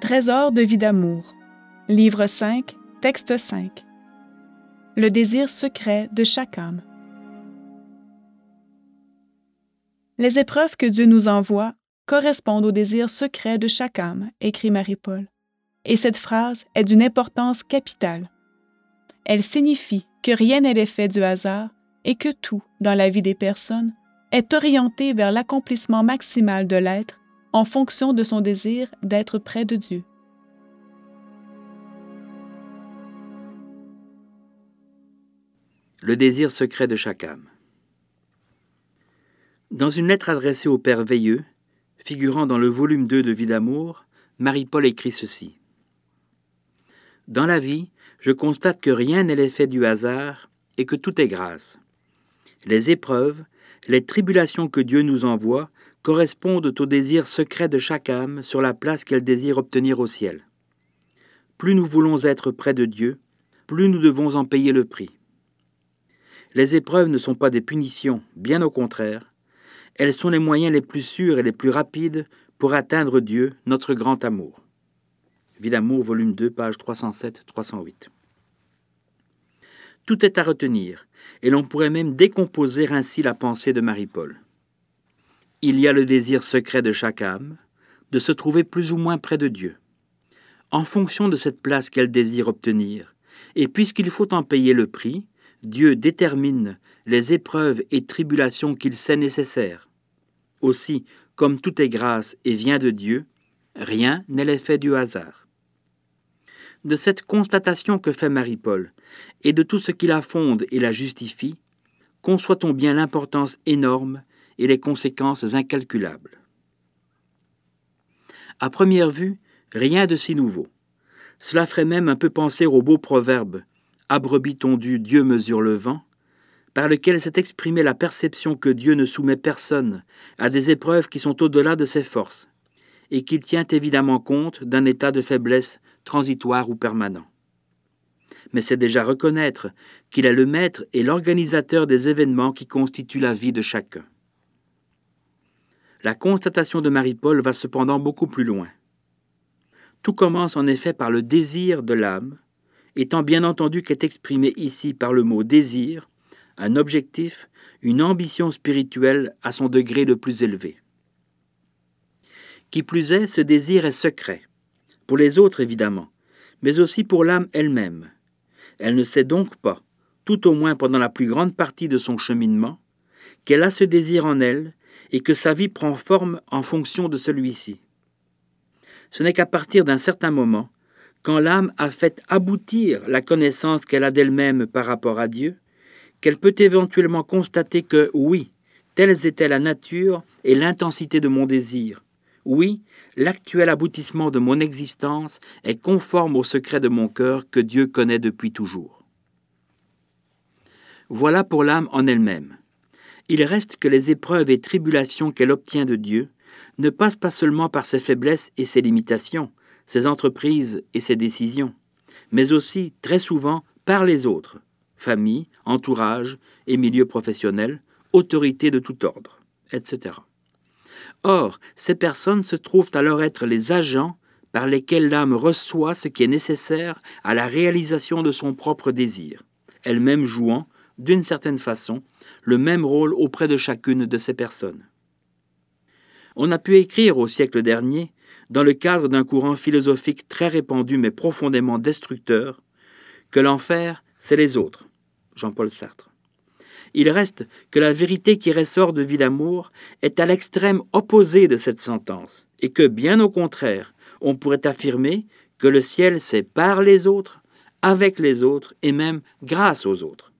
Trésor de vie d'amour. Livre 5, texte 5. Le désir secret de chaque âme. Les épreuves que Dieu nous envoie correspondent au désir secret de chaque âme, écrit Marie-Paul. Et cette phrase est d'une importance capitale. Elle signifie que rien n'est l'effet du hasard et que tout, dans la vie des personnes, est orienté vers l'accomplissement maximal de l'être en fonction de son désir d'être près de Dieu. Le désir secret de chaque âme. Dans une lettre adressée au Père Veilleux, figurant dans le volume 2 de Vie d'amour, Marie-Paul écrit ceci. Dans la vie, je constate que rien n'est l'effet du hasard et que tout est grâce. Les épreuves, les tribulations que Dieu nous envoie correspondent au désir secret de chaque âme sur la place qu'elle désire obtenir au ciel. Plus nous voulons être près de Dieu, plus nous devons en payer le prix. Les épreuves ne sont pas des punitions, bien au contraire, elles sont les moyens les plus sûrs et les plus rapides pour atteindre Dieu, notre grand amour. Vie d'amour, volume 2, page 307-308. Tout est à retenir, et l'on pourrait même décomposer ainsi la pensée de Marie-Paul. Il y a le désir secret de chaque âme, de se trouver plus ou moins près de Dieu. En fonction de cette place qu'elle désire obtenir, et puisqu'il faut en payer le prix, Dieu détermine les épreuves et tribulations qu'il sait nécessaires. Aussi, comme tout est grâce et vient de Dieu, rien n'est l'effet du hasard. De cette constatation que fait Marie-Paul, et de tout ce qui la fonde et la justifie, conçoit-on bien l'importance énorme et les conséquences incalculables. À première vue, rien de si nouveau. Cela ferait même un peu penser au beau proverbe Abrebis tondu, Dieu mesure le vent, par lequel s'est exprimée la perception que Dieu ne soumet personne à des épreuves qui sont au-delà de ses forces, et qu'il tient évidemment compte d'un état de faiblesse transitoire ou permanent. Mais c'est déjà reconnaître qu'il est le maître et l'organisateur des événements qui constituent la vie de chacun. La constatation de Marie-Paul va cependant beaucoup plus loin. Tout commence en effet par le désir de l'âme, étant bien entendu qu'est exprimé ici par le mot désir un objectif, une ambition spirituelle à son degré le plus élevé. Qui plus est, ce désir est secret, pour les autres évidemment, mais aussi pour l'âme elle-même. Elle ne sait donc pas, tout au moins pendant la plus grande partie de son cheminement, qu'elle a ce désir en elle et que sa vie prend forme en fonction de celui-ci. Ce n'est qu'à partir d'un certain moment, quand l'âme a fait aboutir la connaissance qu'elle a d'elle-même par rapport à Dieu, qu'elle peut éventuellement constater que oui, telles étaient la nature et l'intensité de mon désir. Oui, l'actuel aboutissement de mon existence est conforme au secret de mon cœur que Dieu connaît depuis toujours. Voilà pour l'âme en elle-même. Il reste que les épreuves et tribulations qu'elle obtient de Dieu ne passent pas seulement par ses faiblesses et ses limitations, ses entreprises et ses décisions, mais aussi, très souvent, par les autres, famille, entourage et milieu professionnel, autorité de tout ordre, etc. Or, ces personnes se trouvent alors être les agents par lesquels l'âme reçoit ce qui est nécessaire à la réalisation de son propre désir, elle-même jouant, d'une certaine façon, le même rôle auprès de chacune de ces personnes. On a pu écrire au siècle dernier, dans le cadre d'un courant philosophique très répandu mais profondément destructeur, que l'enfer, c'est les autres. Jean-Paul Sartre. Il reste que la vérité qui ressort de Vie d'amour est à l'extrême opposé de cette sentence, et que, bien au contraire, on pourrait affirmer que le ciel c'est par les autres, avec les autres, et même grâce aux autres.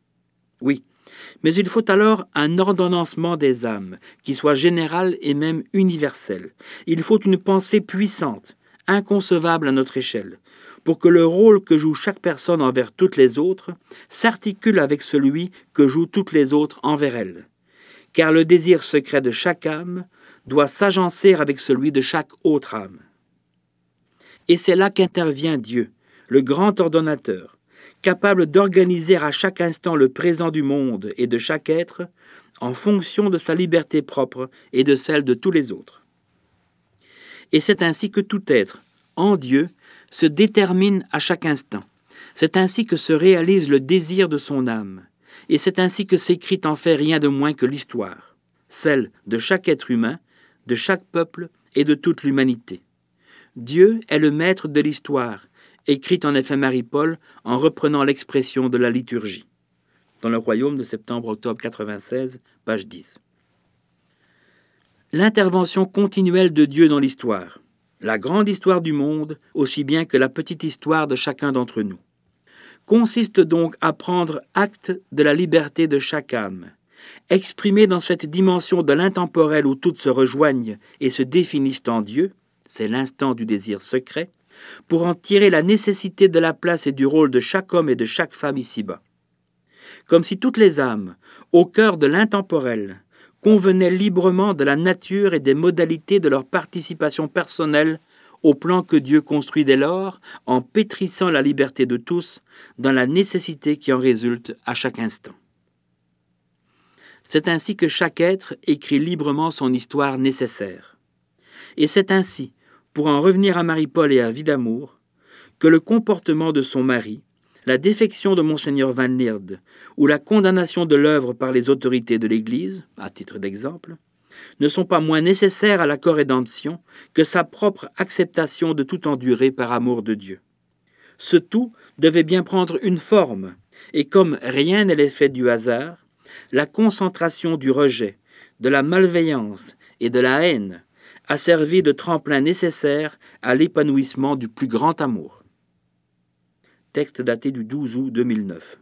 Oui, mais il faut alors un ordonnancement des âmes, qui soit général et même universel. Il faut une pensée puissante, inconcevable à notre échelle, pour que le rôle que joue chaque personne envers toutes les autres s'articule avec celui que jouent toutes les autres envers elle. Car le désir secret de chaque âme doit s'agencer avec celui de chaque autre âme. Et c'est là qu'intervient Dieu, le grand ordonnateur, capable d'organiser à chaque instant le présent du monde et de chaque être en fonction de sa liberté propre et de celle de tous les autres. Et c'est ainsi que tout être, en Dieu, se détermine à chaque instant. C'est ainsi que se réalise le désir de son âme, et c'est ainsi que s'écrit en fait rien de moins que l'histoire, celle de chaque être humain, de chaque peuple et de toute l'humanité. Dieu est le maître de l'histoire, écrite en effet Marie-Paul en reprenant l'expression de la liturgie. Dans le royaume de septembre-octobre 96, page 10. L'intervention continuelle de Dieu dans l'histoire, la grande histoire du monde aussi bien que la petite histoire de chacun d'entre nous, consiste donc à prendre acte de la liberté de chaque âme, exprimée dans cette dimension de l'intemporel où toutes se rejoignent et se définissent en Dieu, c'est l'instant du désir secret, pour en tirer la nécessité de la place et du rôle de chaque homme et de chaque femme ici-bas. Comme si toutes les âmes, au cœur de l'intemporel, convenaient librement de la nature et des modalités de leur participation personnelle au plan que Dieu construit dès lors, en pétrissant la liberté de tous dans la nécessité qui en résulte à chaque instant. C'est ainsi que chaque être écrit librement son histoire nécessaire. Et c'est ainsi pour en revenir à Marie-Paul et à Vie d'amour, que le comportement de son mari, la défection de Monseigneur Van Lierde ou la condamnation de l'œuvre par les autorités de l'Église, à titre d'exemple, ne sont pas moins nécessaires à la corrédemption que sa propre acceptation de tout endurer par amour de Dieu. Ce tout devait bien prendre une forme, et comme rien n'est l'effet du hasard, la concentration du rejet, de la malveillance et de la haine a servi de tremplin nécessaire à l'épanouissement du plus grand amour. Texte daté du 12 août 2009.